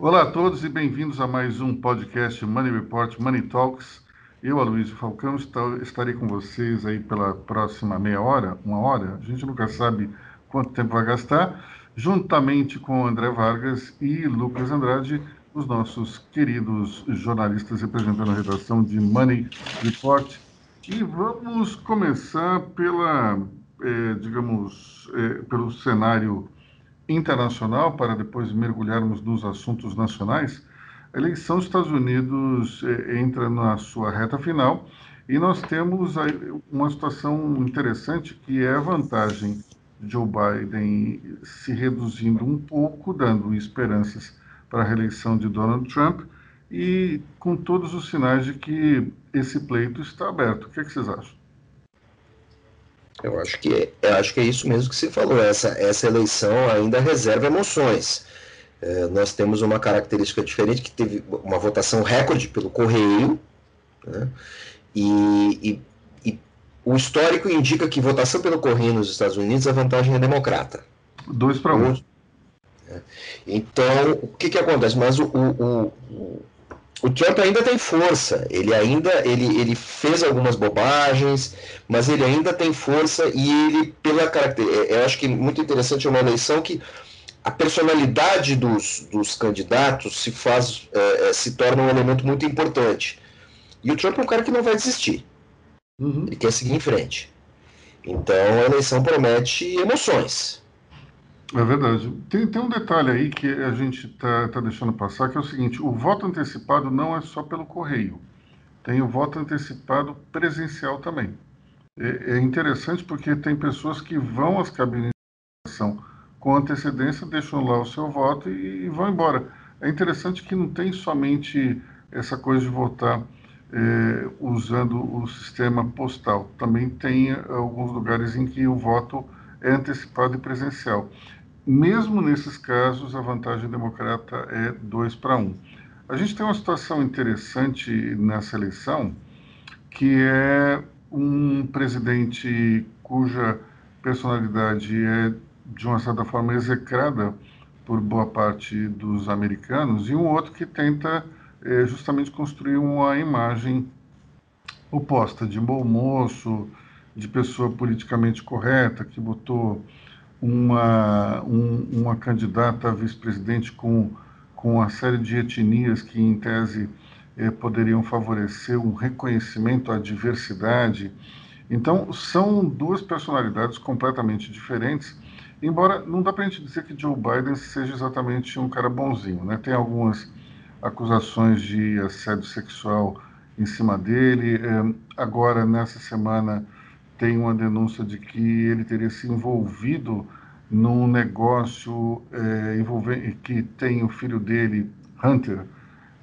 Olá a todos e bem-vindos a mais um podcast Money Report Money Talks. Eu, Aloysio Falcão, estarei com vocês aí pela próxima meia hora, uma hora, a gente nunca sabe quanto tempo vai gastar, juntamente com André Vargas e Lucas Andrade, os nossos queridos jornalistas representando a redação de Money Report. E vamos começar pela, eh, digamos, eh, pelo cenário internacional, para depois mergulharmos nos assuntos nacionais. A eleição dos Estados Unidos eh, entra na sua reta final e nós temos uma situação interessante que é a vantagem de Joe Biden se reduzindo um pouco, dando esperanças para a reeleição de Donald Trump e com todos os sinais de que esse pleito está aberto. O que, é que vocês acham? Eu acho que eu acho que é isso mesmo que você falou. Essa essa eleição ainda reserva emoções. É, nós temos uma característica diferente que teve uma votação recorde pelo correio, né? e, e, e, o histórico indica que votação pelo correio nos Estados Unidos a vantagem é democrata. Dois para um. É. Então, o que, que acontece? Mas o, o, o, o, Trump ainda tem força, ele ainda ele, ele fez algumas bobagens, mas ele ainda tem força e ele, pela característica, é, eu acho que muito interessante é uma eleição que a personalidade dos, dos candidatos se faz, é, é, se torna um elemento muito importante. E o Trump é um cara que não vai desistir. Uhum. Ele quer seguir em frente. Então a eleição promete emoções. É verdade. Tem, tem um detalhe aí que a gente está tá deixando passar, que é o seguinte: o voto antecipado não é só pelo correio, tem o voto antecipado presencial também. É, é interessante porque tem pessoas que vão às cabines de votação com antecedência, deixam lá o seu voto e, e vão embora. É interessante que não tem somente essa coisa de votar é, usando o sistema postal, também tem alguns lugares em que o voto é antecipado e presencial. Mesmo nesses casos, a vantagem democrata é 2 para 1. Um. A gente tem uma situação interessante nessa eleição, que é um presidente cuja personalidade é, de uma certa forma, execrada por boa parte dos americanos, e um outro que tenta é, justamente construir uma imagem oposta de bom moço, de pessoa politicamente correta, que botou uma, um, uma candidata a vice-presidente com, com uma série de etnias que, em tese, eh, poderiam favorecer um reconhecimento à diversidade. Então, são duas personalidades completamente diferentes, embora não dá para a gente dizer que Joe Biden seja exatamente um cara bonzinho. Né? Tem algumas acusações de assédio sexual em cima dele. Eh, agora, nessa semana, tem uma denúncia de que ele teria se envolvido num negócio é, envolvendo, que tem o filho dele, Hunter,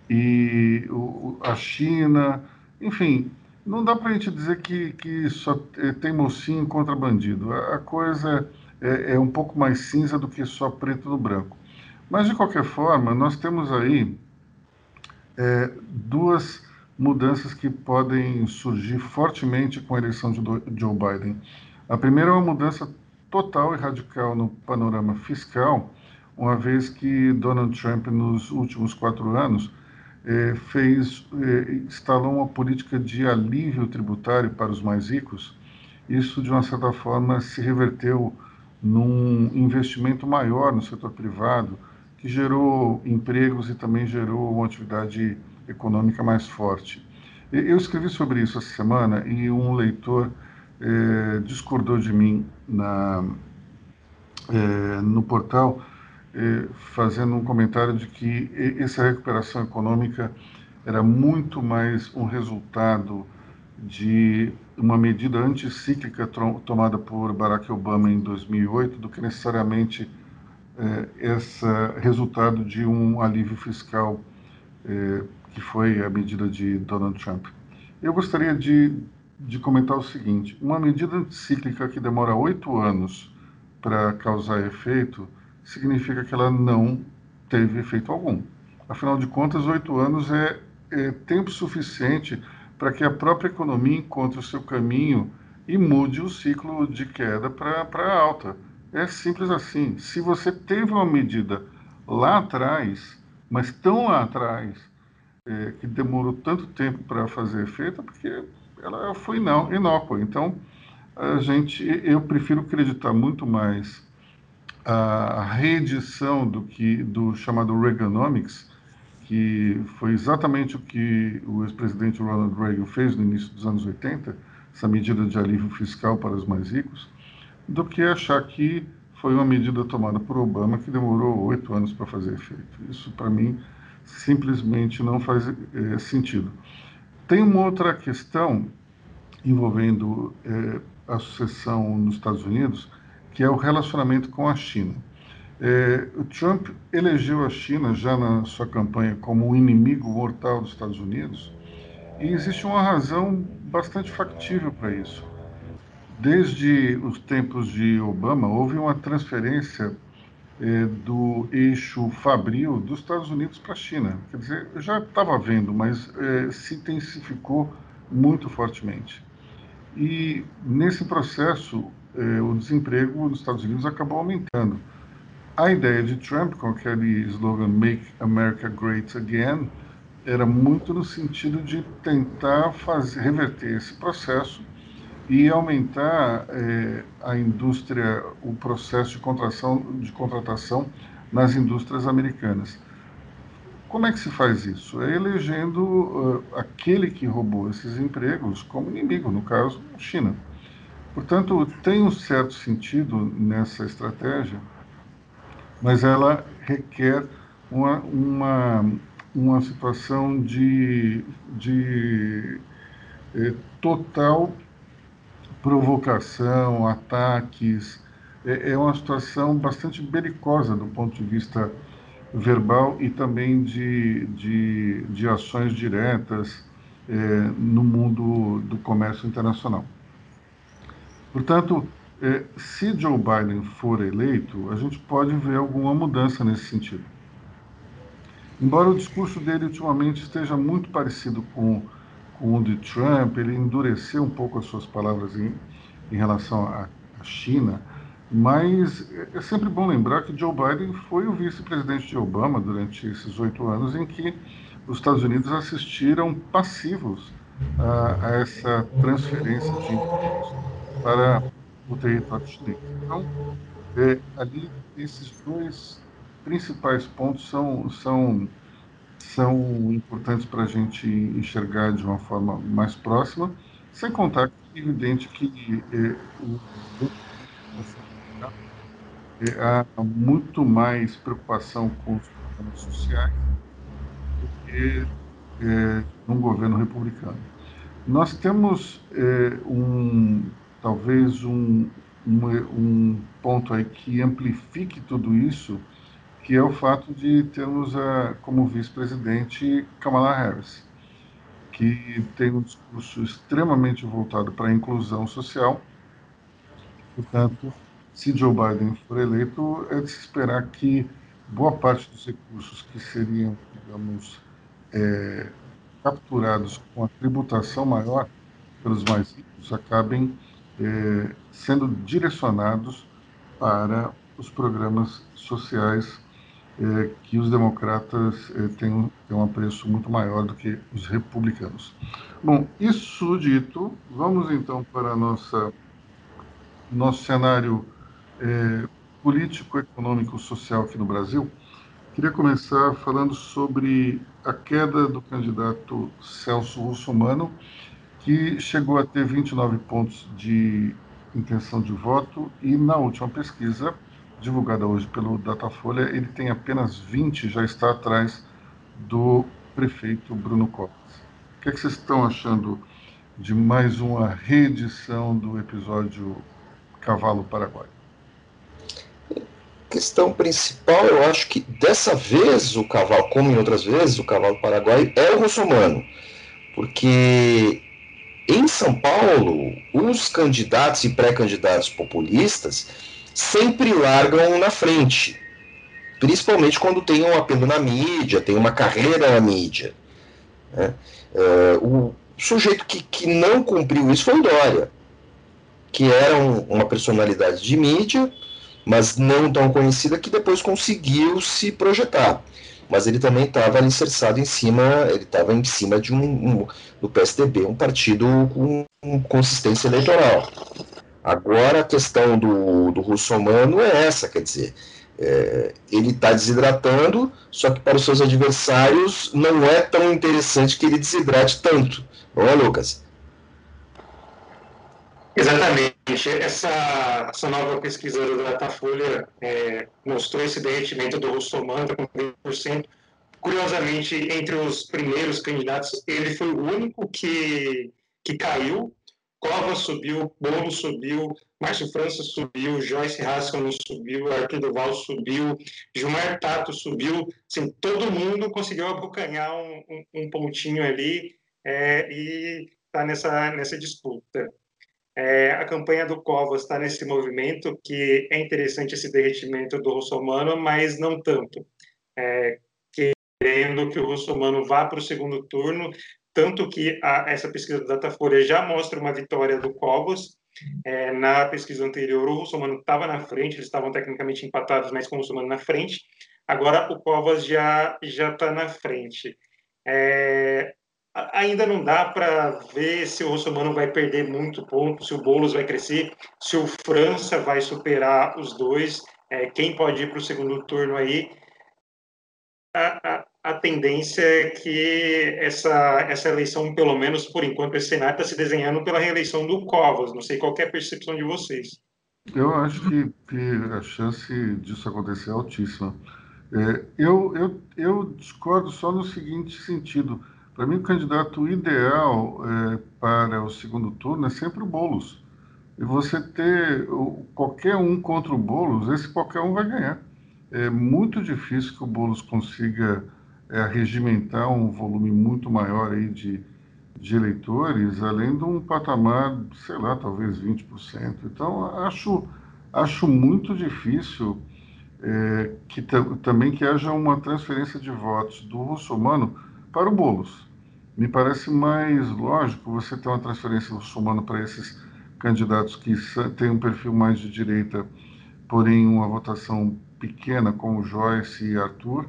e o, a China, enfim, não dá para a gente dizer que, que só é, tem mocinho contra bandido. A, a coisa é, é, um pouco mais cinza do que só preto no branco. Mas, de qualquer forma, nós temos aí é, duas mudanças que podem surgir fortemente com a eleição de Joe Biden. A primeira é uma mudança total e radical no panorama fiscal, uma vez que Donald Trump, nos últimos quatro anos, eh, fez, eh, instalou uma política de alívio tributário para os mais ricos. Isso, de uma certa forma, se reverteu num investimento maior no setor privado, que gerou empregos e também gerou uma atividade mais forte. Eu escrevi sobre isso essa semana e um leitor eh, discordou de mim na, eh, no portal, eh, fazendo um comentário de que essa recuperação econômica era muito mais um resultado de uma medida anticíclica tomada por Barack Obama em 2008 do que necessariamente esse resultado de um alívio fiscal que foi a medida de Donald Trump. Eu gostaria de, de comentar o seguinte: uma medida anticíclica que demora oito anos para causar efeito significa que ela não teve efeito algum. Afinal de contas, oito anos é, é tempo suficiente para que a própria economia encontre o seu caminho e mude o ciclo de queda para alta. É simples assim. Se você teve uma medida lá atrás mas tão lá atrás, é, que demorou tanto tempo para fazer efeito, porque ela foi não, inócua. Então, a gente, eu prefiro acreditar muito mais a reedição do que do chamado Reaganomics, que foi exatamente o que o ex-presidente Ronald Reagan fez no início dos anos 80, essa medida de alívio fiscal para os mais ricos, do que achar que foi uma medida tomada por Obama que demorou oito anos para fazer efeito. Isso, para mim, simplesmente não faz é, sentido. Tem uma outra questão envolvendo é, a sucessão nos Estados Unidos, que é o relacionamento com a China. É, o Trump elegeu a China já na sua campanha como o inimigo mortal dos Estados Unidos, e existe uma razão bastante factível para isso. Desde os tempos de Obama, houve uma transferência é, do eixo fabril dos Estados Unidos para a China. Quer dizer, já estava vendo, mas é, se intensificou muito fortemente. E nesse processo, eh, o desemprego nos Estados Unidos acabou aumentando. A ideia de Trump, com aquele slogan Make America Great Again, era muito no sentido de tentar fazer, reverter esse processo e aumentar eh, a indústria, o processo de, contratação, de contratação nas indústrias americanas. Como é que se faz isso? É elegendo uh, aquele que roubou esses empregos como inimigo, no caso, China. Portanto, tem um certo sentido nessa estratégia, mas ela requer uma, uma, uma situação de, de eh, total provocação, ataques. É, é uma situação bastante belicosa do ponto de vista verbal e também de, de, de ações diretas é, no mundo do comércio internacional. Portanto, é, se Joe Biden for eleito, a gente pode ver alguma mudança nesse sentido. Embora o discurso dele ultimamente esteja muito parecido com, com o de Trump, ele endureceu um pouco as suas palavras em, em relação à China, mas é sempre bom lembrar que Joe Biden foi o vice-presidente de Obama durante esses oito anos em que os Estados Unidos assistiram passivos a, a essa transferência de impostos para o território chinês. Então, é, ali, esses dois principais pontos são, são, são importantes para a gente enxergar de uma forma mais próxima, sem contar que é evidente que é, o há muito mais preocupação com os problemas sociais do que é, num governo republicano. Nós temos é, um, talvez um, um, um, ponto aí que amplifique tudo isso, que é o fato de termos a, como vice-presidente Kamala Harris, que tem um discurso extremamente voltado para a inclusão social, portanto, se Joe Biden for eleito, é de se esperar que boa parte dos recursos que seriam, digamos, é, capturados com a tributação maior pelos mais ricos acabem é, sendo direcionados para os programas sociais é, que os democratas é, têm, têm um apreço muito maior do que os republicanos. Bom, isso dito, vamos então para nossa nosso cenário é, político, econômico, social aqui no Brasil, queria começar falando sobre a queda do candidato Celso Russomano, que chegou a ter 29 pontos de intenção de voto e na última pesquisa, divulgada hoje pelo Datafolha, ele tem apenas 20, já está atrás do prefeito Bruno Covas. O que, é que vocês estão achando de mais uma reedição do episódio Cavalo Paraguai? questão principal, eu acho que dessa vez o cavalo, como em outras vezes, o cavalo paraguaio é o russomano. Porque em São Paulo, os candidatos e pré-candidatos populistas sempre largam na frente. Principalmente quando tem um apelo na mídia, tem uma carreira na mídia. Né? É, o sujeito que, que não cumpriu isso foi o Dória, que era um, uma personalidade de mídia, mas não tão conhecida, que depois conseguiu se projetar. mas ele também estava alicerçado em cima, ele estava em cima de um, um, do PSDB, um partido com, com consistência eleitoral. Agora a questão do, do russomano é essa, quer dizer, é, ele está desidratando, só que para os seus adversários não é tão interessante que ele desidrate tanto, não é, Lucas? Exatamente. Essa, essa nova pesquisa do Datafolha é, mostrou esse derretimento do russomano com 30%. Curiosamente, entre os primeiros candidatos, ele foi o único que, que caiu. Cova subiu, Bolo subiu, Márcio França subiu, Joyce Haskell subiu, Arthur subiu, Gilmar Tato subiu. Assim, todo mundo conseguiu abocanhar um, um, um pontinho ali é, e está nessa, nessa disputa. É, a campanha do Covas está nesse movimento que é interessante esse derretimento do russomano, mas não tanto. É, querendo que o russomano vá para o segundo turno, tanto que a, essa pesquisa do Datafolha já mostra uma vitória do Covas. É, na pesquisa anterior, o russomano estava na frente, eles estavam tecnicamente empatados, mas com o russomano na frente. Agora o Covas já já está na frente. É, ainda não dá para ver se o Russomano vai perder muito ponto, se o Boulos vai crescer, se o França vai superar os dois, é, quem pode ir para o segundo turno aí. A, a, tendência é que essa, essa eleição, pelo menos por enquanto, esse cenário está se desenhando pela reeleição do Covas. Não sei qual é a percepção de vocês. Eu acho que, que a chance disso acontecer é altíssima. É, eu, eu, eu discordo só no seguinte sentido para mim, o candidato ideal é, para o segundo turno é sempre o Boulos. E você ter o, qualquer um contra o Boulos, esse qualquer um vai ganhar. É muito difícil que o Boulos consiga é, regimentar um volume muito maior aí de, de eleitores, além de um patamar, sei lá, talvez 20%. Então, acho, acho muito difícil é, que também que haja uma transferência de votos do russomano para o Boulos. Me parece mais lógico você ter uma transferência muçulmana para esses candidatos que têm um perfil mais de direita, porém uma votação pequena, como Joyce e Arthur.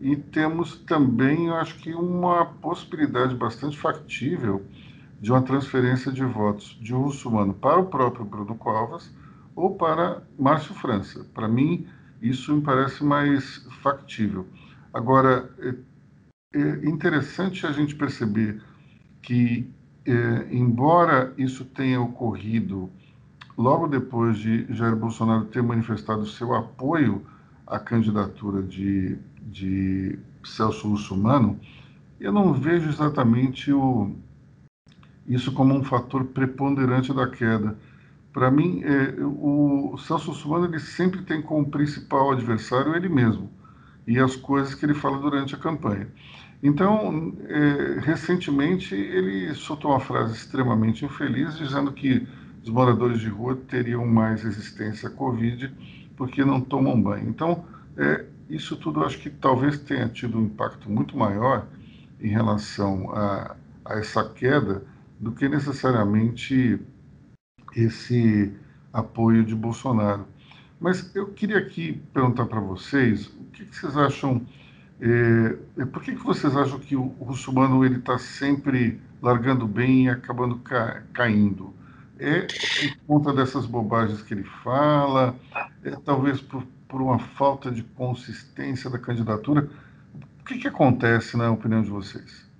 E temos também, eu acho que, uma possibilidade bastante factível de uma transferência de votos de um muçulmano para o próprio Bruno Covas ou para Márcio França. Para mim, isso me parece mais factível. Agora, eh, é interessante a gente perceber que, é, embora isso tenha ocorrido logo depois de Jair Bolsonaro ter manifestado seu apoio à candidatura de, de Celso Russomano, eu não vejo exatamente o, isso como um fator preponderante da queda. Para mim, é, o Celso Russomano ele sempre tem como principal adversário ele mesmo e as coisas que ele fala durante a campanha. Então, é, recentemente, ele soltou uma frase extremamente infeliz, dizendo que os moradores de rua teriam mais resistência à Covid porque não tomam banho. Então, é, isso tudo acho que talvez tenha tido um impacto muito maior em relação a, a essa queda do que necessariamente esse apoio de Bolsonaro. Mas eu queria aqui perguntar para vocês o que, que vocês acham é, por que, que vocês acham que o, russomano está sempre largando bem e acabando ca, caindo? É por conta dessas bobagens que ele fala? É talvez por, por uma falta de consistência da candidatura? O que, que acontece na opinião de vocês?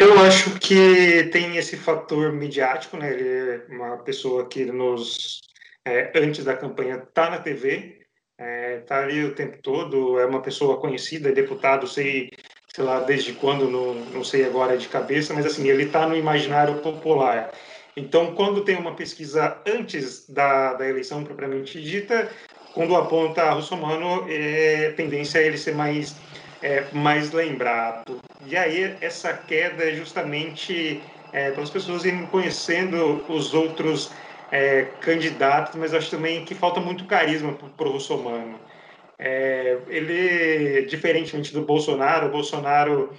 Eu acho que tem esse fator midiático, né? Ele é uma pessoa que nos é, antes da campanha está na TV, é, tá ali o tempo todo, é uma pessoa conhecida, é deputado, sei, sei lá desde quando, não, não sei agora de cabeça, mas assim, ele está no imaginário popular. Então, quando tem uma pesquisa antes da, da eleição propriamente dita, quando aponta a Russomano, é tendência a ele ser mais, é, mais lembrado. E aí, essa queda é justamente é, para as pessoas irem conhecendo os outros é, candidatos, mas acho também que falta muito carisma para o russomano. É, ele, diferentemente do Bolsonaro, o Bolsonaro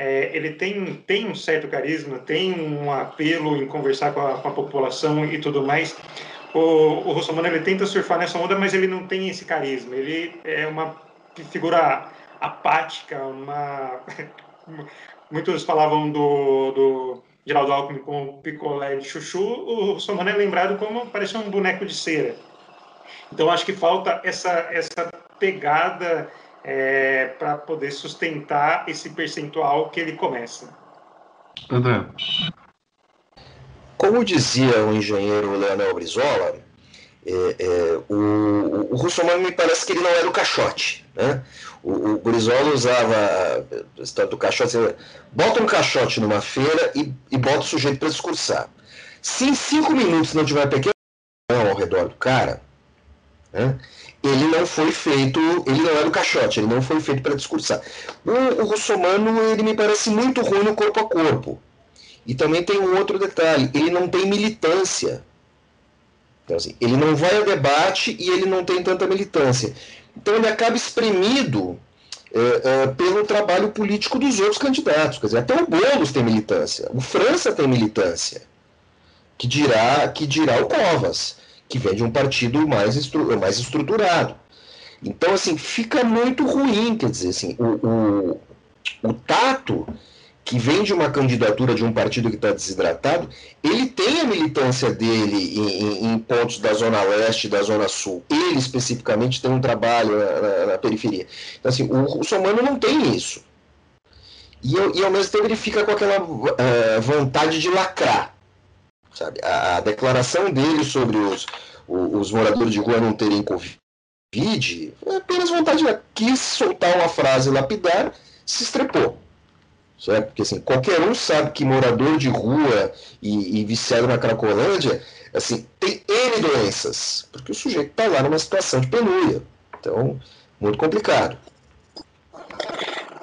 é, ele tem, tem um certo carisma, tem um apelo em conversar com a, com a população e tudo mais. O, o Russomano ele tenta surfar nessa onda, mas ele não tem esse carisma. Ele é uma figura apática, uma... muitos falavam do, do Geraldo Alckmin como picolé de chuchu, o Russomano é lembrado como parece um boneco de cera. Então acho que falta essa, essa pegada é, para poder sustentar esse percentual que ele começa. André. Como dizia o engenheiro Leonel Brizola, é, é, o, o Russomano me parece que ele não era o caixote. Né? O, o Brizola usava a história do caixote, bota um caixote numa feira e, e bota o sujeito para discursar. Se em cinco minutos não tiver pequeno ao redor do cara, né, ele não foi feito, ele não era o caixote, ele não foi feito para discursar. O, o Russomano, ele me parece muito ruim no corpo a corpo. E também tem um outro detalhe, ele não tem militância. Então, assim, ele não vai ao debate e ele não tem tanta militância. Então ele acaba espremido é, é, pelo trabalho político dos outros candidatos. Quer dizer, até o Boulos tem militância, o França tem militância, que dirá, que dirá o Covas, que vem de um partido mais, estru mais estruturado. Então, assim, fica muito ruim, quer dizer, assim, o, o, o tato que vem de uma candidatura de um partido que está desidratado, ele tem a militância dele em, em, pontos da Zona Leste da Zona Sul. Ele, especificamente, tem um trabalho na, na, na periferia. Então, assim, o, o Somano não tem isso. E, e, ao mesmo tempo, ele fica com aquela uh, vontade de lacrar. Sabe? A, a, declaração dele sobre os, os, moradores de rua não terem Covid é apenas vontade de quis soltar uma frase lapidar, se estrepou certo? Porque assim, qualquer um sabe que morador de rua e, e viciado na Cracolândia, assim, tem N doenças, porque o sujeito está lá numa situação de penúria. Então, muito complicado.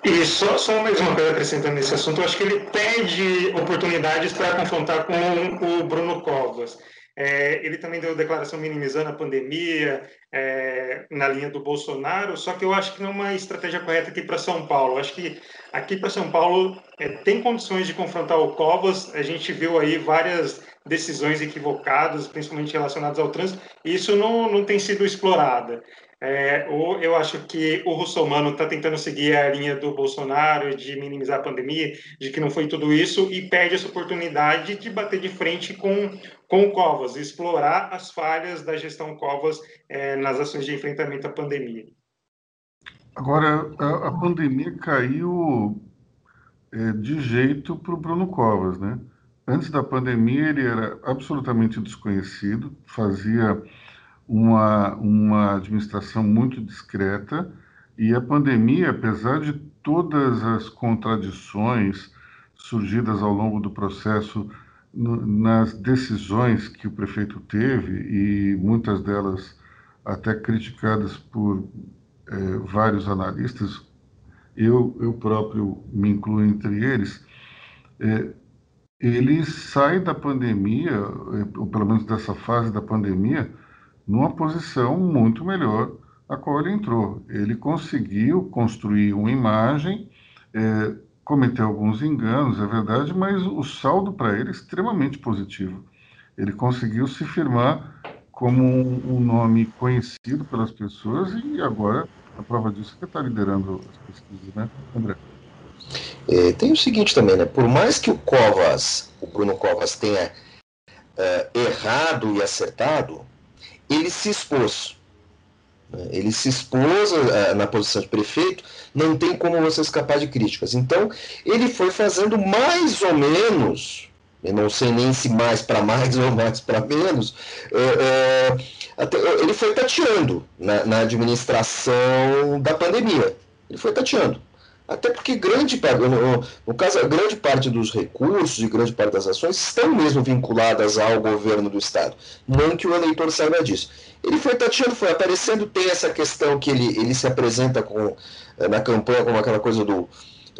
E só, só mais uma coisa acrescentando nesse assunto, eu acho que ele pede oportunidades para confrontar com o Bruno Covas. É, ele também deu declaração minimizando a pandemia é, na linha do Bolsonaro, só que eu acho que não é uma estratégia correta aqui para São Paulo. Eu acho que aqui para São Paulo é, tem condições de confrontar o Covas. A gente viu aí várias decisões equivocadas, principalmente relacionadas ao trânsito, e isso não, não tem sido explorado. É, ou eu acho que o russomano está tentando seguir a linha do Bolsonaro de minimizar a pandemia, de que não foi tudo isso, e perde essa oportunidade de bater de frente com, com o Covas, explorar as falhas da gestão Covas é, nas ações de enfrentamento à pandemia. Agora, a, a pandemia caiu é, de jeito para o Bruno Covas, né? Antes da pandemia, ele era absolutamente desconhecido, fazia uma, uma administração muito discreta. E a pandemia, apesar de todas as contradições surgidas ao longo do processo no, nas decisões que o prefeito teve e muitas delas até criticadas por é, vários analistas, eu, eu próprio me incluo entre eles, é, ele sai da pandemia, é, ou pelo menos dessa fase da pandemia, numa posição muito melhor a qual ele entrou. Ele conseguiu construir uma imagem, é, cometeu alguns enganos, é verdade, mas o saldo para ele é extremamente positivo. Ele conseguiu se firmar como um, nome conhecido pelas pessoas e agora a prova disso é que está liderando as pesquisas, né, André? É, tem o seguinte também, né? Por mais que o Covas, o Bruno Covas, tenha é, errado e acertado, ele se expôs. Né? Ele se expôs uh, na posição de prefeito, não tem como você escapar de críticas. Então, ele foi fazendo mais ou menos, eu não sei nem se mais para mais ou mais para menos, uh, uh, até, ele foi tateando na, na administração da pandemia. Ele foi tateando. Até porque grande parte, no, no, caso, grande parte dos recursos e grande parte das ações estão mesmo vinculadas ao governo do Estado. Não que o eleitor saiba disso. Ele foi tateando, foi aparecendo, tem essa questão que ele, ele se apresenta com, eh, na campanha como aquela coisa do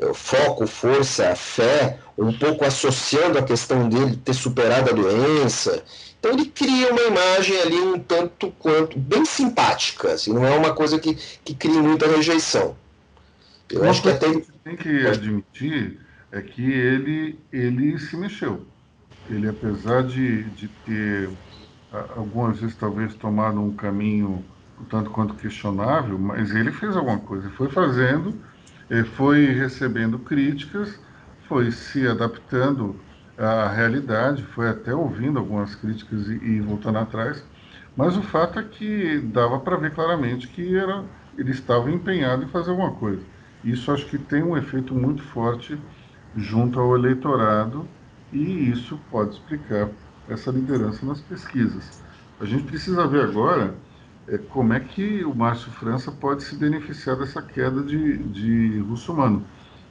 uh, foco, força, fé, um pouco associando a questão dele ter superado a doença. Então ele cria uma imagem ali um tanto quanto bem simpática, assim, não é uma coisa que, que cria muita rejeição. Eu Uma acho que até. Tem que admitir é que ele, ele se mexeu. Ele, apesar de, de ter algumas vezes talvez tomado um caminho tanto quanto questionável, mas ele fez alguma coisa, foi fazendo, eh, foi recebendo críticas, foi se adaptando à realidade, foi até ouvindo algumas críticas e, e voltando atrás, mas o fato é que dava para ver claramente que era, ele estava empenhado em fazer alguma coisa. Isso acho que tem um efeito muito forte junto ao eleitorado e isso pode explicar essa liderança nas pesquisas. A gente precisa ver agora é, como é que o Márcio França pode se beneficiar dessa queda de, de russomano.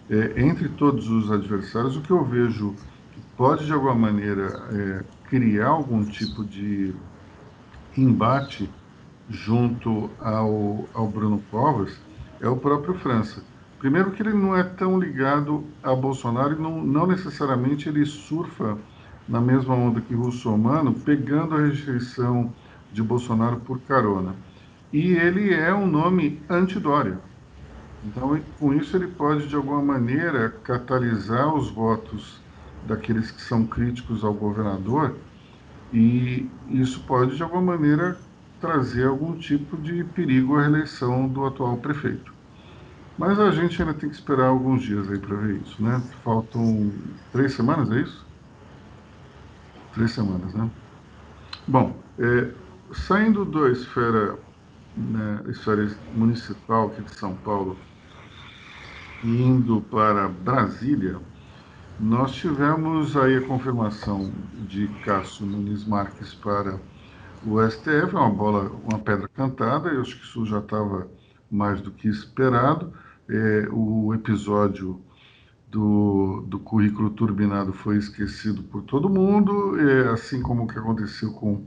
É, entre todos os adversários, o que eu vejo que pode, de alguma maneira, é, criar algum tipo de embate junto ao, ao Bruno Covas é o próprio França. Primeiro que ele não é tão ligado a Bolsonaro não, não necessariamente ele surfa na mesma onda que Russomano, pegando a rejeição de Bolsonaro por carona. E ele é um nome anti-Dória. Então, com isso, ele pode, de alguma maneira, catalisar os votos daqueles que são críticos ao governador, e isso pode, de alguma maneira, trazer algum tipo de perigo à reeleição do atual prefeito. Mas a gente ainda tem que esperar alguns dias aí para ver isso, né? Faltam três semanas, é isso? Três semanas, né? Bom, é, saindo da esfera, né, esfera municipal aqui de São Paulo e indo para Brasília, nós tivemos aí a confirmação de Cássio Nunes Marques para o STF, é uma bola, uma pedra cantada, eu acho que isso já estava mais do que esperado. É, o episódio do, do currículo turbinado foi esquecido por todo mundo, é, assim como o que aconteceu com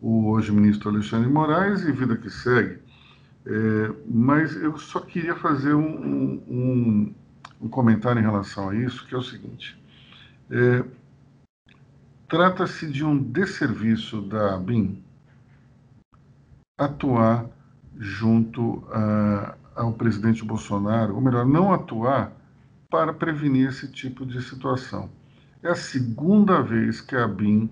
o hoje ministro Alexandre Moraes e vida que segue. É, mas eu só queria fazer um, um, um, comentário em relação a isso, que é o seguinte. É, Trata-se de um desserviço da BIM atuar junto a, ao presidente Bolsonaro, ou melhor, não atuar para prevenir esse tipo de situação. É a segunda vez que a BIM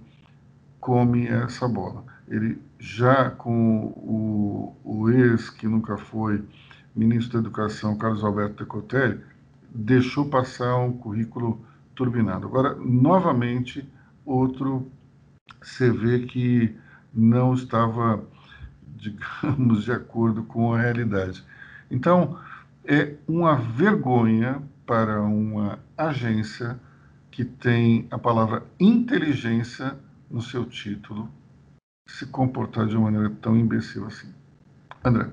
come essa bola. Ele já com o, o ex, que nunca foi ministro da Educação, Carlos Alberto Decotelli, deixou passar um currículo turbinado. Agora, novamente, outro CV que não estava, digamos, de acordo com a realidade. Então, é uma vergonha para uma agência que tem a palavra inteligência no seu título se comportar de uma maneira tão imbecil assim. André.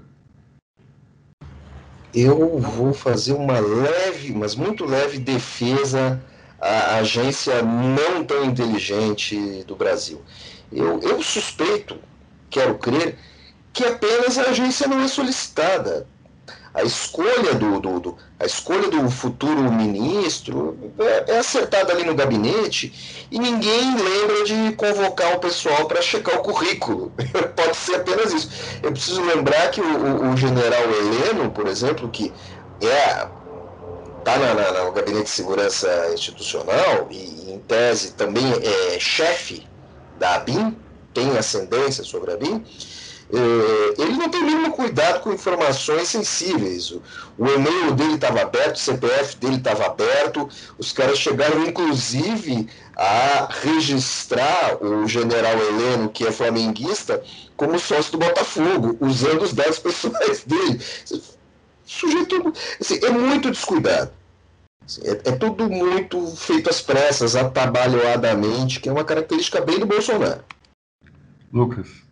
Eu vou fazer uma leve, mas muito leve defesa à agência não tão inteligente do Brasil. Eu, eu suspeito, quero crer, que apenas a agência não é solicitada a escolha do, do, do, a escolha do futuro ministro é, é, acertada ali no gabinete e ninguém lembra de convocar o pessoal para checar o currículo. Pode ser apenas isso. Eu preciso lembrar que o, o, general Heleno, por exemplo, que é está na, na, no gabinete de segurança institucional e em tese também é chefe da ABIN, tem ascendência sobre a ABIN, é, ele não tem nenhum cuidado com informações sensíveis. O, o e-mail dele estava aberto, o CPF dele estava aberto, os caras chegaram inclusive a registrar o general Heleno, que é flamenguista, como sócio do Botafogo, usando os dados pessoais dele. Sujeito assim, é muito descuidado. Assim, é, é tudo muito feito às pressas, atabalhoadamente, que é uma característica bem do Bolsonaro. Lucas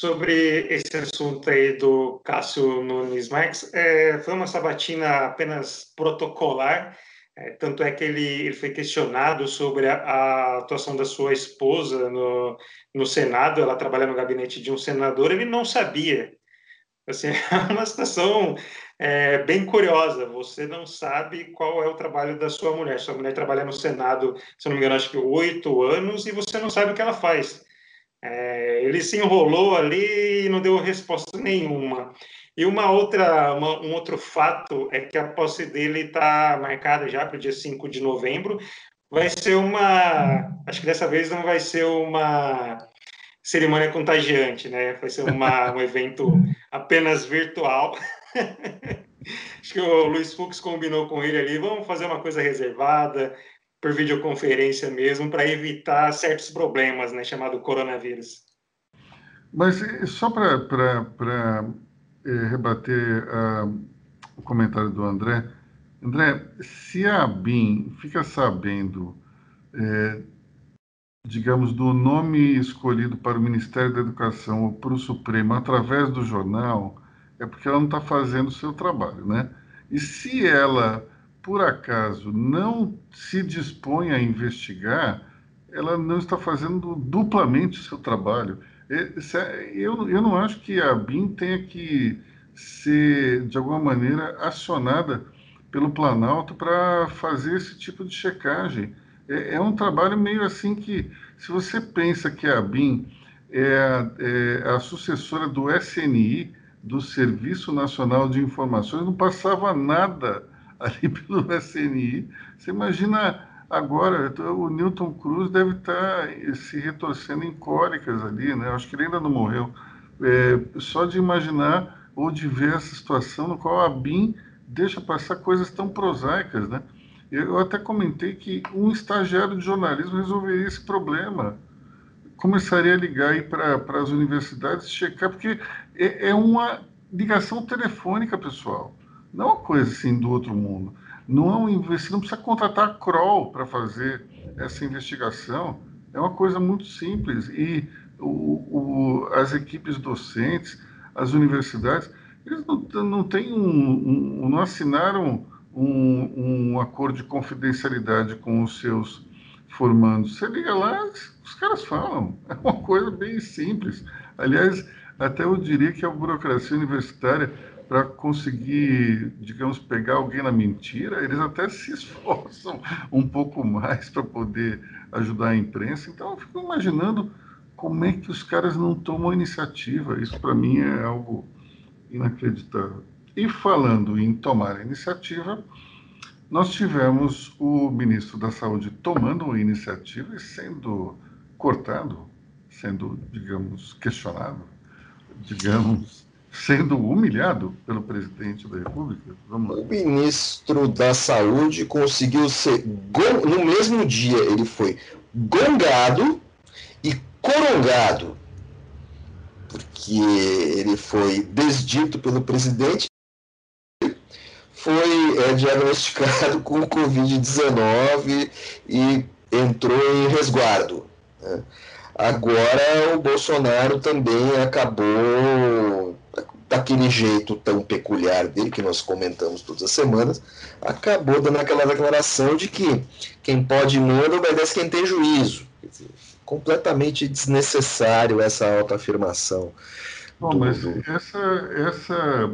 sobre esse assunto aí do Cássio Nunes Marques. É, foi uma sabatina apenas protocolar, é, tanto é que ele, ele foi questionado sobre a, a, atuação da sua esposa no, no Senado, ela trabalha no gabinete de um senador, ele não sabia. Assim, é uma situação é, bem curiosa, você não sabe qual é o trabalho da sua mulher. Sua mulher trabalha no Senado, se não me engano, acho que oito anos, e você não sabe o que ela faz. É, ele se enrolou ali e não deu resposta nenhuma. E uma outra, uma, um outro fato é que a posse dele está marcada já para o dia 5 de novembro. Vai ser uma. Acho que dessa vez não vai ser uma cerimônia contagiante, né? Vai ser uma, um evento apenas virtual. Acho que o Luiz Fux combinou com ele ali, vamos fazer uma coisa reservada, por videoconferência mesmo, para evitar certos problemas, né, chamado coronavírus. Mas só para é, rebater uh, o comentário do André, André, se a ABIN fica sabendo, é, digamos, do nome escolhido para o Ministério da Educação ou para o Supremo através do jornal, é porque ela não está fazendo o seu trabalho, né? E se ela, por acaso, não se dispõe a investigar, ela não está fazendo duplamente o seu trabalho. Eu, eu não acho que a BIM tenha que ser, de alguma maneira, acionada pelo Planalto para fazer esse tipo de checagem. É, é, um trabalho meio assim que, se você pensa que a BIM é, é a sucessora do SNI, do Serviço Nacional de Informações, não passava nada ali pelo SNI. Você imagina agora, o Newton Cruz deve estar tá se retorcendo em cólicas ali, né? Acho que ele ainda não morreu. É, só de imaginar ou de ver essa situação no qual a BIM deixa passar coisas tão prosaicas, né? Eu até comentei que um estagiário de jornalismo resolveria esse problema. Começaria a ligar aí para as universidades, checar, porque é, é, uma ligação telefônica, pessoal. Não é uma coisa assim do outro mundo. Não é um você não precisa contratar a Kroll para fazer essa investigação. É uma coisa muito simples. E o, o, as equipes docentes, as universidades, eles não, não têm um, um não assinaram um, um acordo de confidencialidade com os seus formandos. Você liga lá, os caras falam. É uma coisa bem simples. Aliás, até eu diria que a burocracia universitária, para conseguir, digamos, pegar alguém na mentira, eles até se esforçam um pouco mais para poder ajudar a imprensa. Então, eu fico imaginando como é que os caras não tomam iniciativa. Isso, para mim, é algo inacreditável. E falando em tomar iniciativa, nós tivemos o ministro da Saúde tomando iniciativa e sendo cortado, sendo, digamos, questionado, digamos, sendo humilhado pelo presidente da República. Vamos lá. O ministro da Saúde conseguiu ser. No mesmo dia, ele foi gongado e corongado porque ele foi desdito pelo presidente, foi é, diagnosticado com Covid-19 e entrou em resguardo. Né? Agora o Bolsonaro também acabou daquele jeito tão peculiar dele que nós comentamos todas as semanas, acabou dando aquela declaração de que quem pode manda obedece quem tem juízo. Dizer, completamente desnecessário essa autoafirmação. Bom, do... mas essa, essa,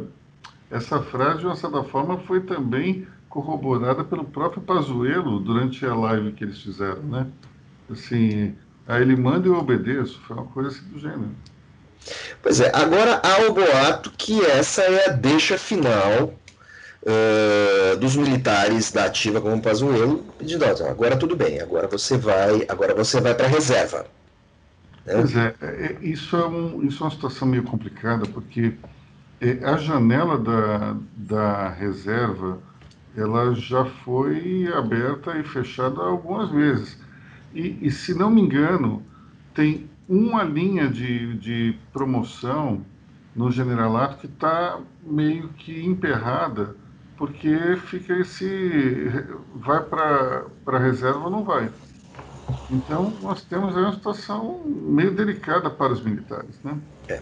essa frase, de uma certa forma, foi também corroborada pelo próprio Pazuello durante a live que eles fizeram, né? Assim, a ele manda e eu obedeço, foi uma coisa assim do gênero. Pois é, agora há o boato que essa é a deixa final uh, dos militares da ativa como Pazuello, pedindo, agora tudo bem, agora você vai, agora você vai para a reserva. Né? Pois é, é, isso é, um, isso é uma situação meio complicada, porque é, a janela da, da reserva ela já foi aberta e fechada algumas vezes. E, e se não me engano, tem uma linha de, de promoção no generalato que está meio que emperrada porque fica esse. vai para a reserva ou não vai. Então, nós temos aí uma situação meio delicada para os militares. Né? É.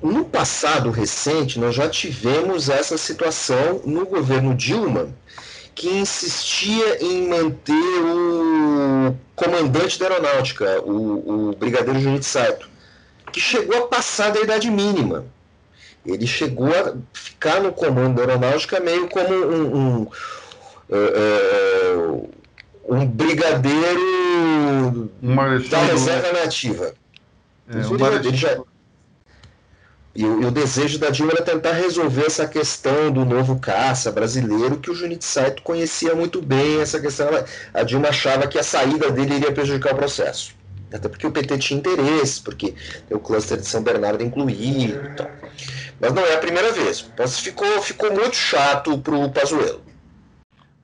No passado recente, nós já tivemos essa situação no governo Dilma, que insistia em manter o comandante da aeronáutica, o, o brigadeiro Junito Saito, que chegou a passar da idade mínima. Ele chegou a ficar no comando da aeronáutica meio como um, um, uh, um brigadeiro da reserva nativa. É, ele já, e o, e o, desejo da Dilma era tentar resolver essa questão do novo caça brasileiro, que o Junito Saito conhecia muito bem essa questão. A Dilma achava que a saída dele iria prejudicar o processo. Até porque o PT tinha interesse, porque o cluster de São Bernardo incluído e tal. Mas não é a primeira vez. Mas ficou, ficou muito chato para o Pazuello.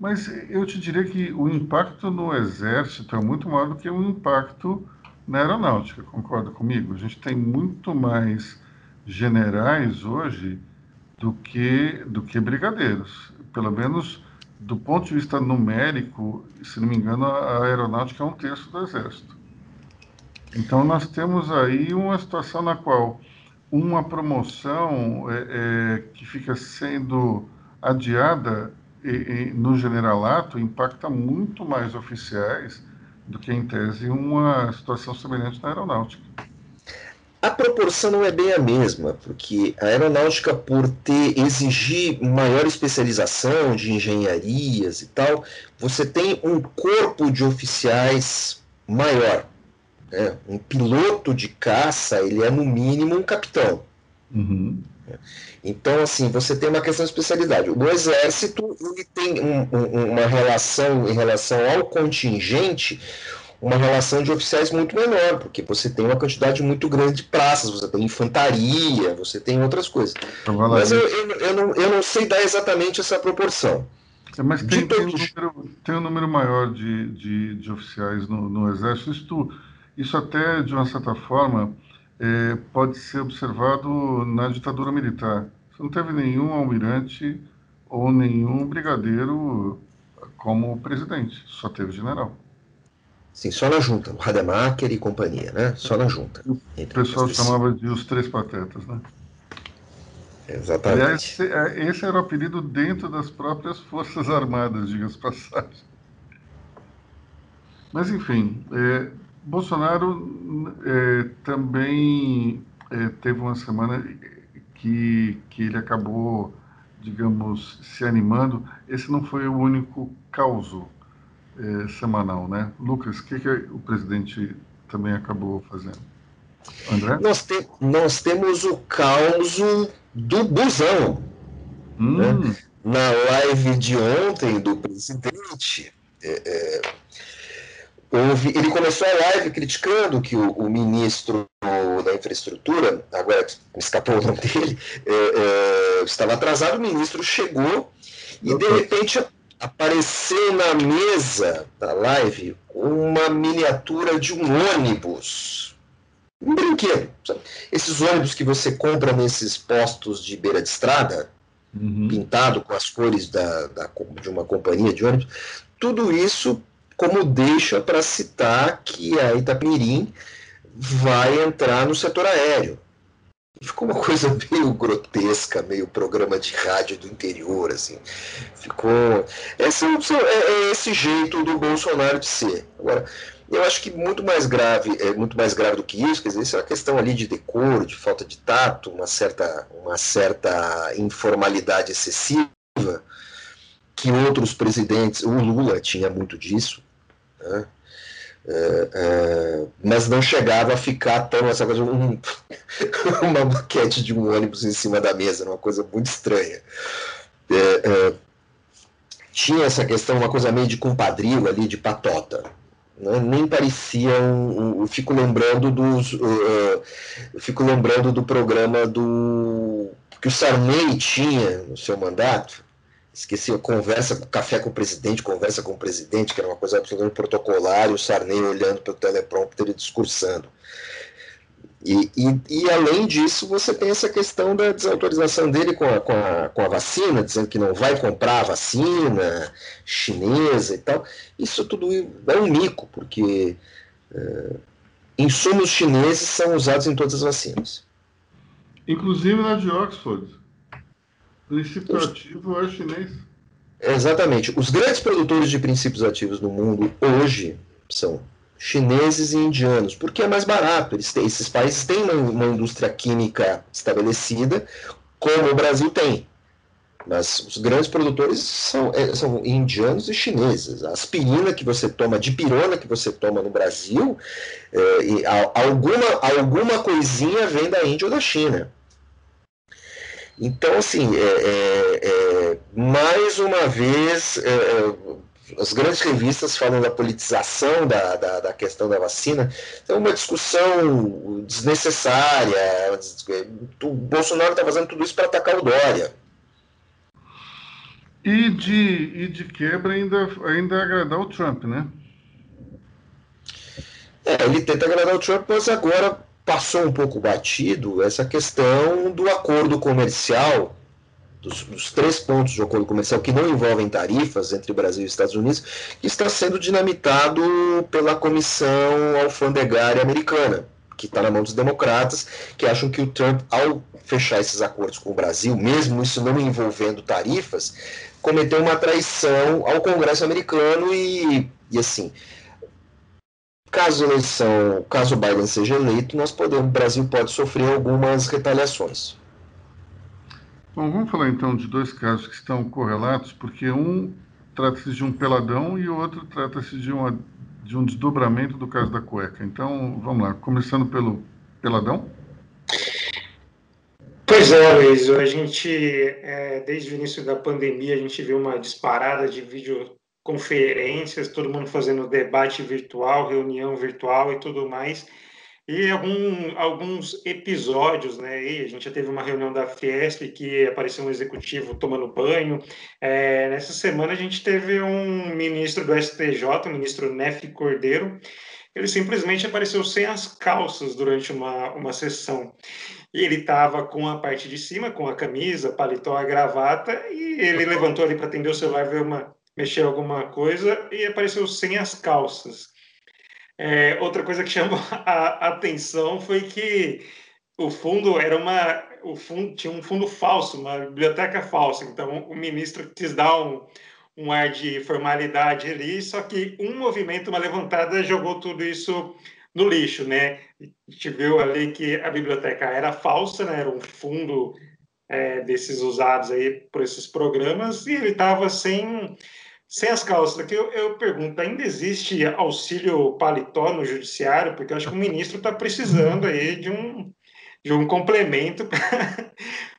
Mas eu te diria que o impacto no exército é muito maior do que o impacto na aeronáutica, concorda comigo? A gente tem muito mais generais hoje do que, do que brigadeiros. Pelo menos do ponto de vista numérico, se não me engano, a aeronáutica é um terço do exército. Então nós temos aí uma situação na qual uma promoção é, é, que fica sendo adiada e, e, no generalato impacta muito mais oficiais do que, em tese, uma situação semelhante na aeronáutica. A proporção não é bem a mesma, porque a aeronáutica, por ter exigir maior especialização de engenharias e tal, você tem um corpo de oficiais maior. Né? Um piloto de caça, ele é no mínimo um capitão. Uhum. Então, assim, você tem uma questão de especialidade. O exército ele tem um, um, uma relação em relação ao contingente, uma relação de oficiais muito menor, porque você tem uma quantidade muito grande de praças, você tem infantaria, você tem outras coisas. Então, Mas eu, eu, eu, não, eu não sei dar exatamente essa proporção. É, mas tem, tem, um número, tem, um número, maior de, de, de oficiais no, no Exército. Isso, isso até, de uma certa forma, é, pode ser observado na ditadura militar. Você não teve nenhum almirante ou nenhum brigadeiro como presidente, só teve general. Sim, só na junta, o Rademacher e companhia, né? Só na junta. O pessoal chamava de os três patetas, né? Exatamente. Aliás, esse, é, esse era o apelido dentro das próprias Forças Armadas, diga-se passagem. Mas, enfim, é, Bolsonaro é, também é, teve uma semana que, que ele acabou, digamos, se animando. Esse não foi o único causo é, semanal, né? Lucas, o que, que o presidente também acabou fazendo? André? Nós, te, nós temos o caos do busão. Hum. Né? Na live de ontem do presidente, é, é, houve, ele começou a live criticando que o, o ministro da infraestrutura, agora escapou o nome dele, é, é, estava atrasado, o ministro chegou e de repente apareceu na mesa da live uma miniatura de um ônibus. Um brinquedo. Sabe? Esses ônibus que você compra nesses postos de beira de estrada, uhum. pintado com as cores da, da, de uma companhia de ônibus, tudo isso como deixa para citar que a Itapemirim vai entrar no setor aéreo. Ficou uma coisa meio grotesca, meio programa de rádio do interior, assim. Ficou. Esse é, é, é esse jeito do Bolsonaro de ser. Agora, eu acho que muito mais grave, é muito mais grave do que isso, quer dizer, isso é uma questão ali de decoro, de falta de tato, uma certa, uma certa informalidade excessiva, que outros presidentes, o Lula tinha muito disso, né? É, é, mas não chegava a ficar tão essa coisa, um, uma maquete de um ônibus em cima da mesa, uma coisa muito estranha. É, tinha essa questão, uma coisa meio de compadrio ali, de patota. Né? Nem parecia um, um, fico lembrando dos. Uh, fico lembrando do programa do. que o Sarney tinha no seu mandato, esqueci, conversa, café com o presidente, conversa com o presidente, que era uma coisa absolutamente protocolar, e o Sarney olhando pelo teleprompter e discursando. E, e, e, além disso, você tem essa questão da desautorização dele com a, com, a, com a vacina, dizendo que não vai comprar a vacina chinesa e tal. Isso tudo é um mico, porque é, insumos chineses são usados em todas as vacinas. Inclusive na de Oxford princípio Os... ativo é chinês. Exatamente. Os grandes produtores de princípios ativos no mundo hoje são chineses e indianos, porque é mais barato. Têm, esses países têm uma, uma, indústria química estabelecida, como o Brasil tem. Mas os grandes produtores são, é, são indianos e chineses. A aspirina que você toma, de pirona que você toma no Brasil, é, alguma, alguma coisinha vem da Índia ou da China. Então, assim, é, é, é, mais uma vez, é, as grandes revistas falam da politização da, da, da questão da vacina. É uma discussão desnecessária. O Bolsonaro está fazendo tudo isso para atacar o Dória. E de, e de quebra ainda, ainda agradar o Trump, né? É, ele tenta agradar o Trump, mas agora passou um pouco batido essa questão do acordo comercial, dos, dos, três pontos de acordo comercial que não envolvem tarifas entre Brasil e Estados Unidos, que está sendo dinamitado pela Comissão Alfandegária Americana, que está na mão dos democratas, que acham que o Trump, ao fechar esses acordos com o Brasil, mesmo isso não envolvendo tarifas, cometeu uma traição ao Congresso americano e, e assim, Caso eleição, caso Biden seja eleito, nós podemos, o Brasil pode sofrer algumas retaliações. Bom, vamos falar então de dois casos que estão correlatos, porque um trata-se de um peladão e o outro trata-se de, uma, de um desdobramento do caso da cueca. Então, vamos lá, começando pelo peladão. Pois é, Luiz, a gente, é, desde o início da pandemia, a gente viu uma disparada de vídeo conferências, todo mundo fazendo debate virtual, reunião virtual e tudo mais. E algum, alguns episódios, né? E a gente já teve uma reunião da Fiesp que apareceu um executivo tomando banho. É, nessa semana a gente teve um ministro do STJ, o ministro Nef Cordeiro. Ele simplesmente apareceu sem as calças durante uma, uma sessão. E ele estava com a parte de cima, com a camisa, paletó, a gravata, e ele levantou ali para atender o celular, ver uma, mexer alguma coisa e apareceu sem as calças. É, outra coisa que chamou a atenção foi que o fundo era uma o fundo tinha um fundo falso, uma biblioteca falsa. Então o ministro quis dar um, um ar de formalidade ali, só que um movimento, uma levantada jogou tudo isso no lixo, né? A gente viu ali que a biblioteca era falsa, né? Era um fundo é, desses usados aí por esses programas e ele estava sem sem as calças, aqui eu, eu, pergunto, ainda existe auxílio paletó no judiciário? Porque eu acho que o ministro está precisando aí de um, de um complemento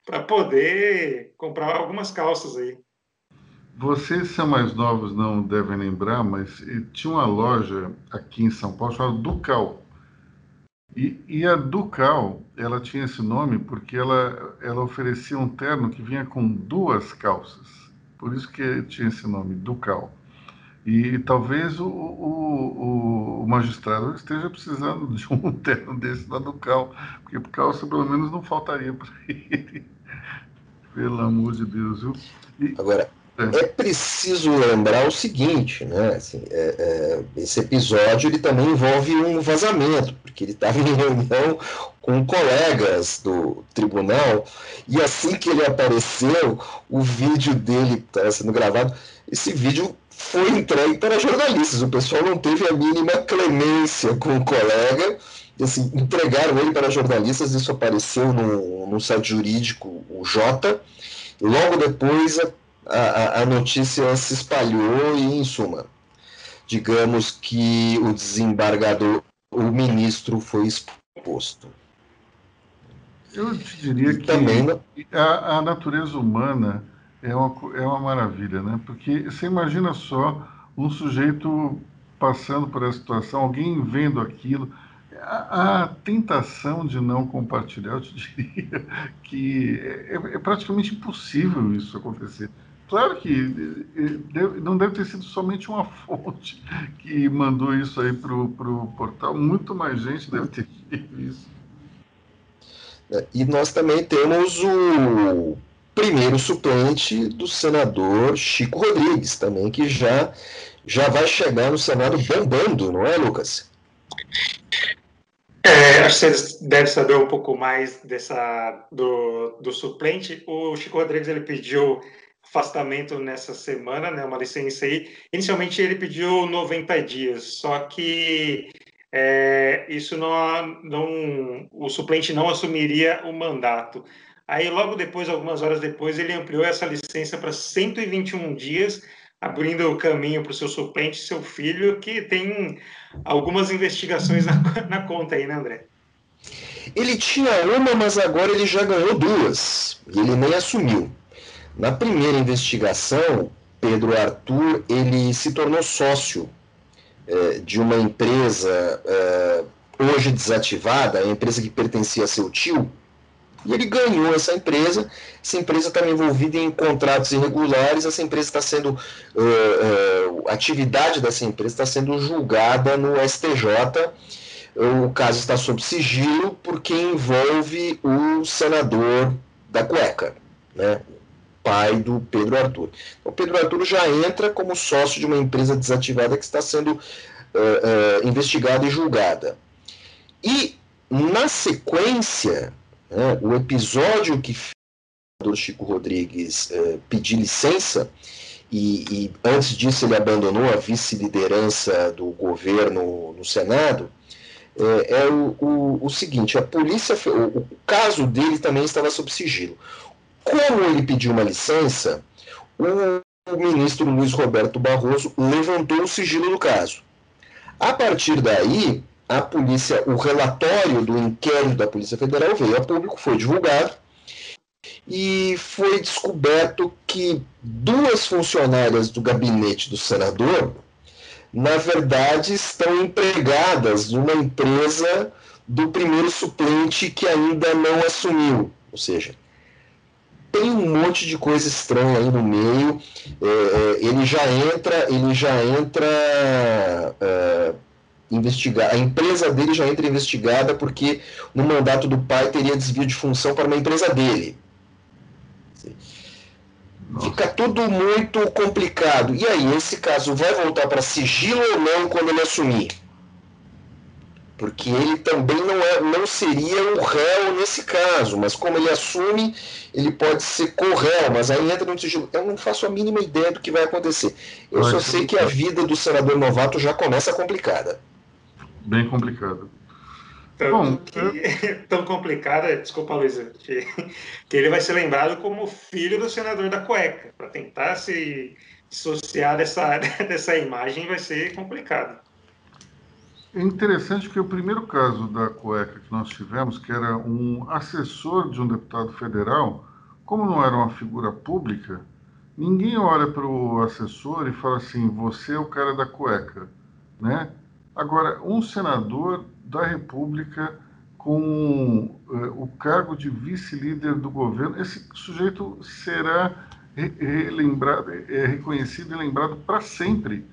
para poder comprar algumas calças aí. Vocês são mais novos, não devem lembrar, mas tinha uma loja aqui em São Paulo chamada Ducal. E, e, a Ducal, ela tinha esse nome porque ela, ela oferecia um terno que vinha com duas calças. Por isso que tinha esse nome, Ducal. E talvez o, o, o, magistrado esteja precisando de um terno desse da Ducal, porque calça pelo menos não faltaria para ele. Pelo amor de Deus. Viu? E, Agora, é. é. preciso lembrar o seguinte, né? Assim, é, é, esse episódio ele também envolve um vazamento, porque ele estava em reunião com colegas do tribunal, e assim que ele apareceu, o vídeo dele estava sendo gravado, esse vídeo foi entregue para jornalistas. O pessoal não teve a mínima clemência com o colega, assim, entregaram ele para jornalistas, isso apareceu no, no site jurídico, o Jota, logo depois a, a, a notícia se espalhou e, em suma, digamos que o desembargador, o ministro foi exposto. Eu te diria que também a, a, natureza humana é uma, é uma maravilha, né? Porque você imagina só um sujeito passando por essa situação, alguém vendo aquilo, a, a tentação de não compartilhar, eu te diria que é, é praticamente impossível isso acontecer. Claro que não deve ter sido somente uma fonte que mandou isso aí para o portal, muito mais gente deve ter visto. E nós também temos o primeiro suplente do senador Chico Rodrigues, também, que já, já vai chegar no Senado bombando, não é, Lucas? É, acho que vocês devem saber um pouco mais dessa do, do suplente. O Chico Rodrigues ele pediu afastamento nessa semana, né, uma licença aí. Inicialmente ele pediu 90 dias, só que é, isso não, não, o suplente não assumiria o mandato. Aí, logo depois, algumas horas depois, ele ampliou essa licença para 121 dias, abrindo o caminho para o seu suplente, seu filho, que tem algumas investigações na, na conta aí, né, André? Ele tinha uma, mas agora ele já ganhou duas, e ele nem assumiu. Na primeira investigação, Pedro Arthur ele se tornou sócio de uma empresa é, hoje desativada, a empresa que pertencia a seu tio, e ele ganhou essa empresa. Essa empresa estava envolvida em contratos irregulares. Essa empresa está sendo. Uh, uh, a atividade dessa empresa está sendo julgada no STJ. O caso está sob sigilo porque envolve o senador da cueca, né? Pai do Pedro Arthur. O Pedro Arthur já entra como sócio de uma empresa desativada que está sendo uh, uh, investigada e julgada. E, na sequência, né, o episódio que o Chico Rodrigues uh, pedir licença, e, e, antes disso ele abandonou a vice-liderança do governo no Senado, é, é o, o, o, seguinte, a polícia, o, o caso dele também estava sob sigilo. Como ele pediu uma licença, o ministro Luiz Roberto Barroso levantou o sigilo do caso. A partir daí, a polícia, o relatório do inquérito da Polícia Federal veio a público, foi divulgado e foi descoberto que duas funcionárias do gabinete do senador, na verdade, estão empregadas numa empresa do primeiro suplente que ainda não assumiu, ou seja, tem um monte de coisa estranha aí no meio. É, é, ele já entra, ele já entra é. A empresa dele já entra investigada porque no mandato do pai teria desvio de função para uma empresa dele. Fica tudo muito complicado. E aí, esse caso vai voltar para sigilo ou não quando ele assumir? Porque ele também não, é, não seria o réu nesse caso, mas como ele assume, ele pode ser co-réu, mas aí entra no sigilo. Eu não faço a mínima ideia do que vai acontecer. Eu só sei que a vida do senador novato já começa complicada. Bem complicada. Tão, Bom, que, eu... tão complicada, desculpa, Luísa, que, que ele vai ser lembrado como filho do senador da cueca. Para tentar se dissociar dessa, dessa imagem vai ser complicado. É interessante que o primeiro caso da cueca que nós tivemos, que era um assessor de um deputado federal, como não era uma figura pública, ninguém olha para o assessor e fala assim: você é o cara da cueca, né? Agora, um senador da República com uh, o cargo de vice-líder do governo, esse sujeito será relembrado, é, reconhecido e lembrado para sempre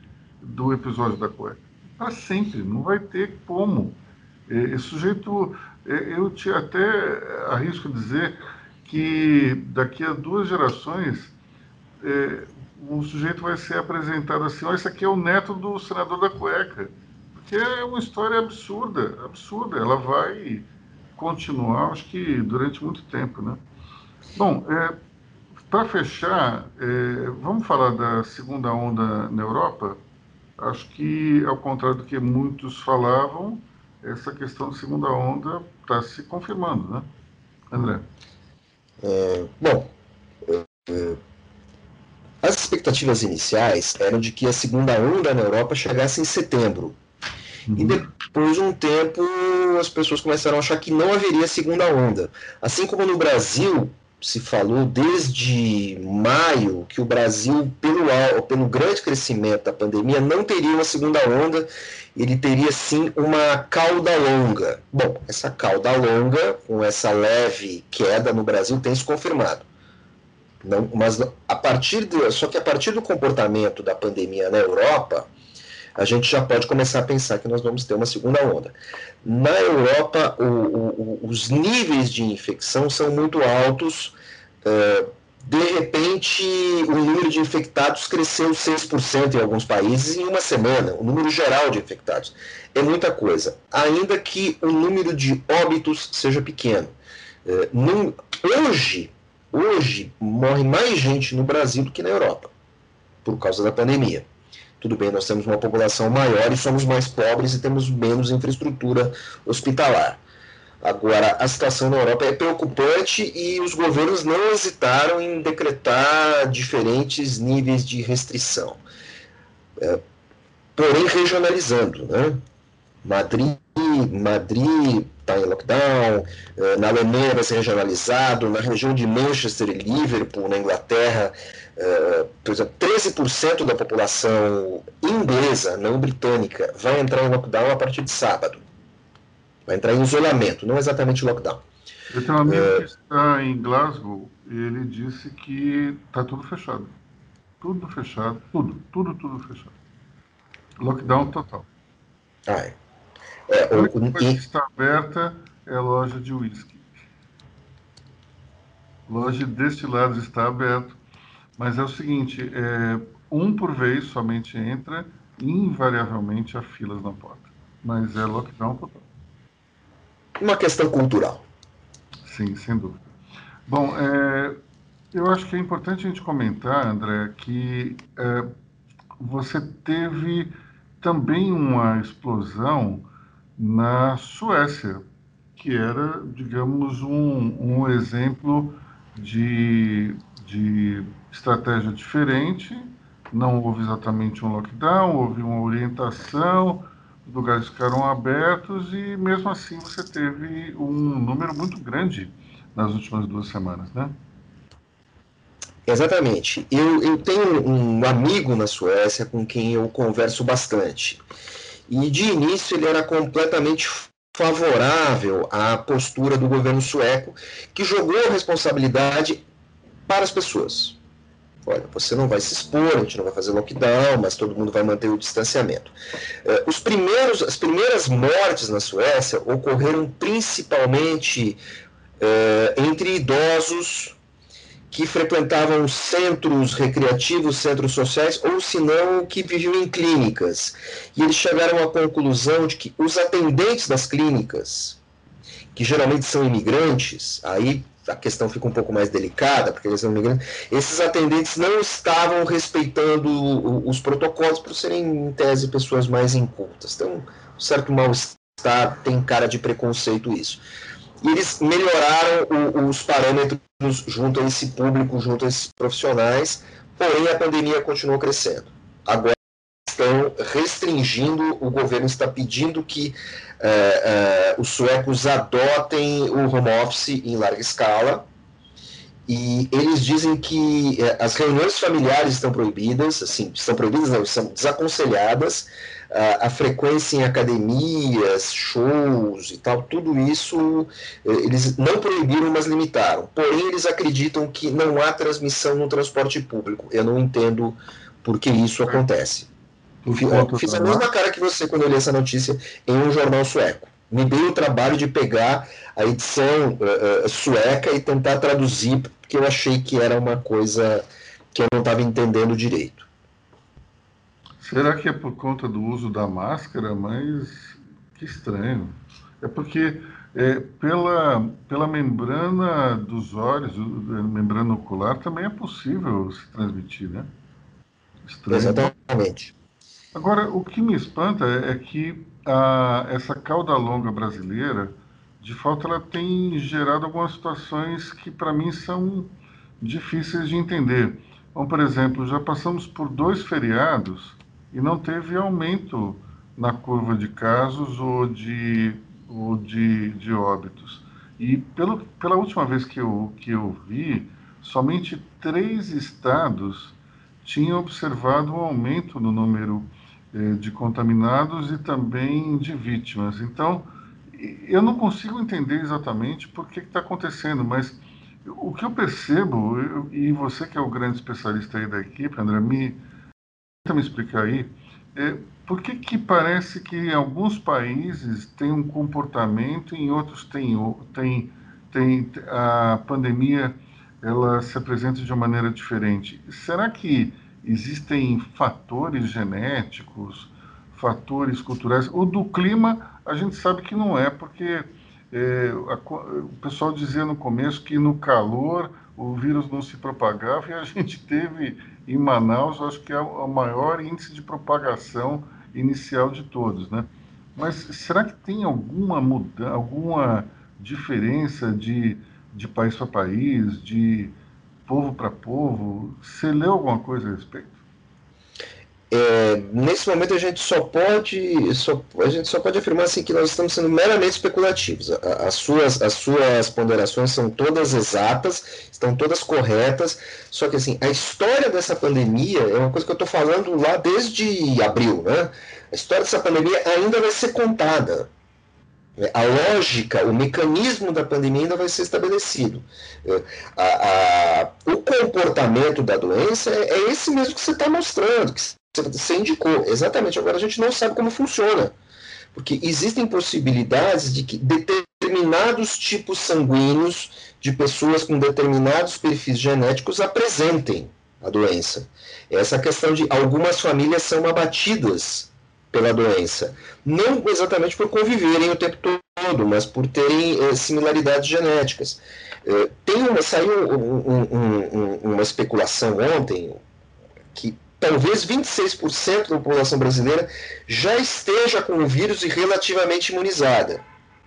do episódio da cueca para sempre, não vai ter como. É, esse sujeito, é, eu te até arrisco dizer que daqui a duas gerações é, o sujeito vai ser apresentado assim, oh, esse aqui é o neto do senador da cueca, porque é uma história absurda, absurda, ela vai continuar, acho que durante muito tempo, né? Bom, é, para fechar, é, vamos falar da segunda onda na Europa, Acho que, ao contrário do que muitos falavam, essa questão de segunda onda está se confirmando, né? André? É, bom, é, é, as expectativas iniciais eram de que a segunda onda na Europa chegasse em setembro. Uhum. E depois de um tempo, as pessoas começaram a achar que não haveria segunda onda. Assim como no Brasil, se falou desde maio que o Brasil, pelo, pelo grande crescimento da pandemia, não teria uma segunda onda, ele teria sim uma cauda longa. Bom, essa cauda longa, com essa leve queda no Brasil, tem se confirmado. Não, mas a partir de, só que a partir do comportamento da pandemia na Europa, a gente já pode começar a pensar que nós vamos ter uma segunda onda. Na Europa, o, o, os níveis de infecção são muito altos. É, de repente, o número de infectados cresceu 6% em alguns países em uma semana, o número geral de infectados. É muita coisa, ainda que o número de óbitos seja pequeno. É, hoje, hoje, morre mais gente no Brasil do que na Europa, por causa da pandemia. Tudo bem, nós temos uma população maior e somos mais pobres e temos menos infraestrutura hospitalar. Agora, a situação na Europa é preocupante e os governos não hesitaram em decretar diferentes níveis de restrição. É, porém, regionalizando. Né? Madrid, Madrid está em lockdown, eh, na Alemanha vai ser regionalizado, na região de Manchester e Liverpool, na Inglaterra, por exemplo, 13% da população inglesa, não britânica, vai entrar em lockdown a partir de sábado. Vai entrar em isolamento, não exatamente lockdown. Eu tenho um amigo é... que está em Glasgow e ele disse que está tudo fechado. Tudo fechado, tudo, tudo, tudo fechado. Lockdown total. Ah, é. É, a única coisa que está aberta é a loja de uísque. Loja de destilados está aberto, mas é o seguinte, é, um por vez somente entra invariavelmente há filas na porta. Mas é lockdown total. Uma questão cultural. Sim, sem dúvida. Bom, é, eu acho que é importante a gente comentar, André, que é, você teve também uma explosão na Suécia, que era, digamos, um, um exemplo de, de estratégia diferente. Não houve exatamente um lockdown, houve uma orientação, os lugares ficaram abertos e, mesmo assim, você teve um número muito grande nas últimas duas semanas, né? Exatamente. Eu, eu tenho um amigo na Suécia com quem eu converso bastante. E de início ele era completamente favorável à postura do governo sueco, que jogou a responsabilidade para as pessoas. Olha, você não vai se expor, a gente não vai fazer lockdown, mas todo mundo vai manter o distanciamento. Eh, os primeiros, as primeiras mortes na Suécia ocorreram principalmente eh, entre idosos que frequentavam centros recreativos, centros sociais, ou se não, que viviam em clínicas. E eles chegaram à conclusão de que os atendentes das clínicas, que geralmente são imigrantes, aí a questão fica um pouco mais delicada, porque eles são imigrantes, esses atendentes não estavam respeitando os protocolos por serem, em tese, pessoas mais incultas. Então, um certo mal-estar tem cara de preconceito isso e eles melhoraram o, os parâmetros junto a esse público, junto a esses profissionais, porém a pandemia continuou crescendo. Agora estão restringindo, o governo está pedindo que é, é, os suecos adotem o home office em larga escala, e eles dizem que é, as reuniões familiares estão proibidas, assim, estão proibidas, não, são desaconselhadas, a, a, frequência em academias, shows e tal, tudo isso eh, eles não proibiram, mas limitaram. Porém, eles acreditam que não há transmissão no transporte público. Eu não entendo por que isso acontece. Por fiz a mesma cara que você quando eu li essa notícia em um jornal sueco. Me dei o trabalho de pegar a edição uh, uh, sueca e tentar traduzir, porque eu achei que era uma coisa que eu não estava entendendo direito. Será que é por conta do uso da máscara? Mas que estranho. É porque é, pela, pela membrana dos olhos, membrana ocular, também é possível se transmitir, né? Estranho. Exatamente. Agora, o que me espanta é, é que a, essa cauda longa brasileira, de fato, ela tem gerado algumas situações que, para mim, são difíceis de entender. Então, por exemplo, já passamos por dois feriados e não teve aumento na curva de casos ou de, ou de, de óbitos. E pelo, pela última vez que eu, que eu vi, somente três estados tinham observado um aumento no número eh, de contaminados e também de vítimas. Então, eu não consigo entender exatamente por que está acontecendo, mas o que eu percebo, eu, e você que é o grande especialista aí da equipe, André, me, me explicar aí, é, por que, que parece que em alguns países tem um comportamento e em outros tem, tem, tem a pandemia ela se apresenta de uma maneira diferente? Será que existem fatores genéticos, fatores culturais? O do clima a gente sabe que não é, porque é, a, o pessoal dizia no começo que no calor o vírus não se propagava e a gente teve em Manaus, acho que é o maior índice de propagação inicial de todos, né? Mas será que tem alguma mudança, alguma diferença de, de país para país, de povo para povo? Você leu alguma coisa a respeito? É, nesse momento a gente só pode só, a gente só pode afirmar assim que nós estamos sendo meramente especulativos. As suas, as suas ponderações são todas exatas, estão todas corretas, só que assim, a história dessa pandemia é uma coisa que eu estou falando lá desde abril, né? A história dessa pandemia ainda vai ser contada. A lógica, o mecanismo da pandemia ainda vai ser estabelecido. É, a, a, o comportamento da doença é, é esse mesmo que você está mostrando, que você indicou. Exatamente. Agora a gente não sabe como funciona. Porque existem possibilidades de que determinados tipos sanguíneos de pessoas com determinados perfis genéticos apresentem a doença. Essa questão de algumas famílias são abatidas pela doença. Não exatamente por conviverem o tempo todo, mas por terem eh, similaridades genéticas. Eh, tem uma, saiu um, um, um, uma especulação ontem que talvez 26% da população brasileira já esteja com o vírus e relativamente imunizada.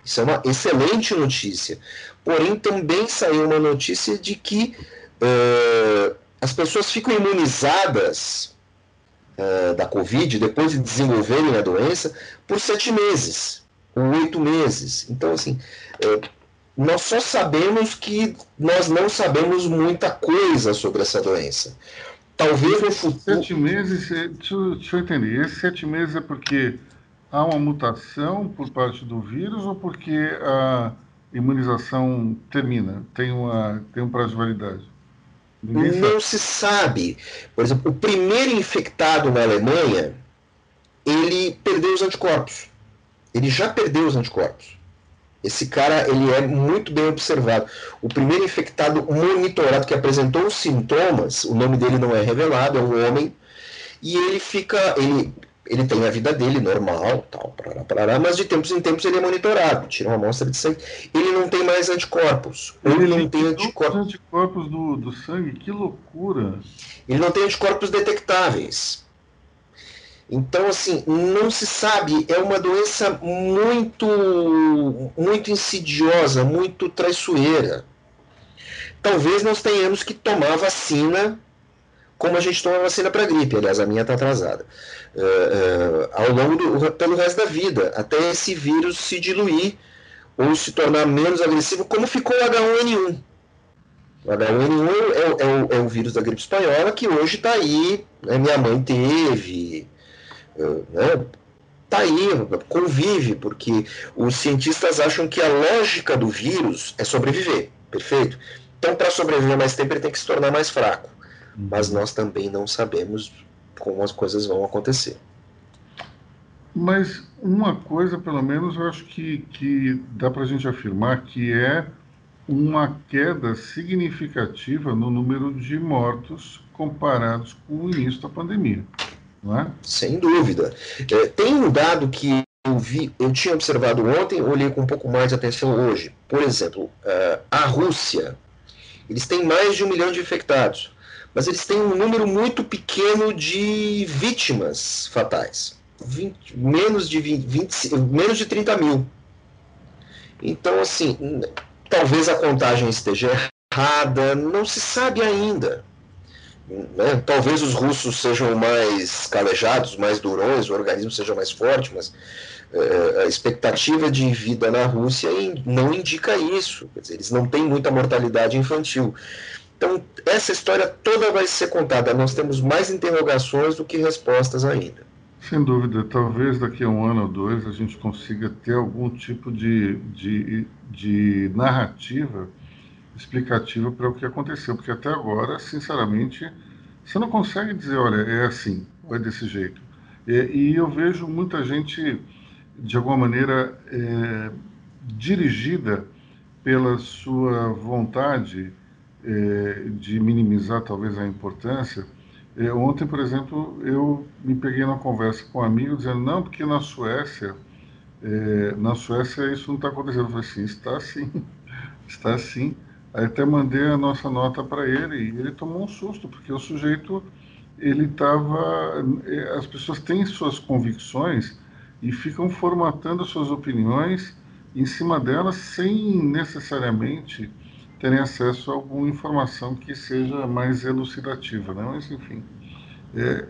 Isso é uma excelente notícia. Porém, também saiu uma notícia de que uh, as pessoas ficam imunizadas uh, da Covid depois de desenvolverem a doença por sete meses ou oito meses. Então, assim, uh, nós só sabemos que nós não sabemos muita coisa sobre essa doença. Talvez no futuro. Sete meses, deixa eu, deixa eu entender. Esses sete meses é porque há uma mutação por parte do vírus ou porque a imunização termina, tem, uma, tem um prazo de validade? Ninguém não sabe. se sabe. Por exemplo, o primeiro infectado na Alemanha, ele perdeu os anticorpos. Ele já perdeu os anticorpos. Esse cara ele é muito bem observado. O primeiro infectado monitorado que apresentou os sintomas, o nome dele não é revelado, é um homem, e ele fica, ele, ele tem a vida dele normal, tal, parará, parará, mas de tempos em tempos ele é monitorado, tira uma amostra de sangue, ele não tem mais anticorpos. Ele, ele não tem anticorpos. anticorpos do, do sangue, que loucura! Ele não tem anticorpos detectáveis. Então, assim, não se sabe, é uma doença muito, muito insidiosa, muito traiçoeira. Talvez nós tenhamos que tomar vacina como a gente toma vacina para gripe, aliás, a minha está atrasada, uh, uh, ao longo do, pelo resto da vida, até esse vírus se diluir ou se tornar menos agressivo, como ficou o H1N1. O H1N1 é, é, o, é o vírus da gripe espanhola que hoje está aí, né, minha mãe teve, né, tá aí, convive, porque os cientistas acham que a lógica do vírus é sobreviver, perfeito? Então, para sobreviver mais tempo, ele tem que se tornar mais fraco. Uhum. Mas nós também não sabemos como as coisas vão acontecer. Mas uma coisa, pelo menos, eu acho que, que dá para a gente afirmar que é uma queda significativa no número de mortos comparados com o início da pandemia. É? Sem dúvida. É, tem um dado que eu vi, eu tinha observado ontem, olhei com um pouco mais de atenção hoje. Por exemplo, uh, a Rússia, eles têm mais de um milhão de infectados, mas eles têm um número muito pequeno de vítimas fatais. 20, menos, de 20, 20, menos de 30 mil. Então, assim, talvez a contagem esteja errada, não se sabe ainda. Né? Talvez os russos sejam mais calejados, mais durões, o organismo seja mais forte, mas é, a expectativa de vida na Rússia não indica isso. Dizer, eles não têm muita mortalidade infantil. Então, essa história toda vai ser contada. Nós temos mais interrogações do que respostas ainda. Sem dúvida, talvez daqui a um ano ou dois a gente consiga ter algum tipo de, de, de narrativa explicativa para o que aconteceu, porque até agora, sinceramente, você não consegue dizer, olha, é assim, ou é desse jeito. E, eu vejo muita gente, de alguma maneira, é, dirigida pela sua vontade é, de minimizar talvez a importância. É, ontem, por exemplo, eu me peguei numa conversa com um amigo dizendo, não, porque na Suécia, é, na Suécia isso não está acontecendo. Eu falei assim, está sim, está sim. Até mandei a nossa nota para ele e ele tomou um susto, porque o sujeito, ele estava. Eh, as pessoas têm suas convicções e ficam formatando suas opiniões em cima delas sem necessariamente terem acesso a alguma informação que seja mais elucidativa, né? Mas, enfim, é,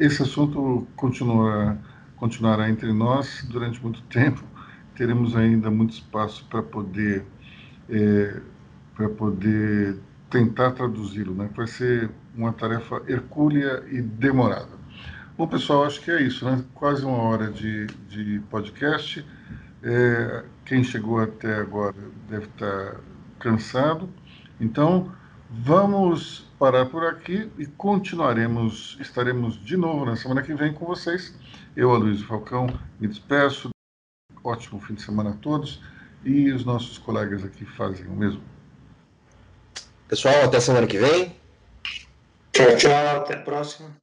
esse assunto continua, continuará entre nós durante muito tempo. Teremos ainda muito espaço para poder é, para poder tentar traduzi-lo, né? Vai ser uma tarefa hercúlea e demorada. Bom, pessoal, acho que é isso, né? Quase uma hora de, de podcast. É, quem chegou até agora deve estar cansado. Então, vamos parar por aqui e continuaremos, estaremos de novo na semana que vem com vocês. Eu, Aloysio Falcão, me despeço. Ótimo fim de semana a todos e os nossos colegas aqui fazem o mesmo. Pessoal, até semana que vem. Tchau, tchau. Até a próxima.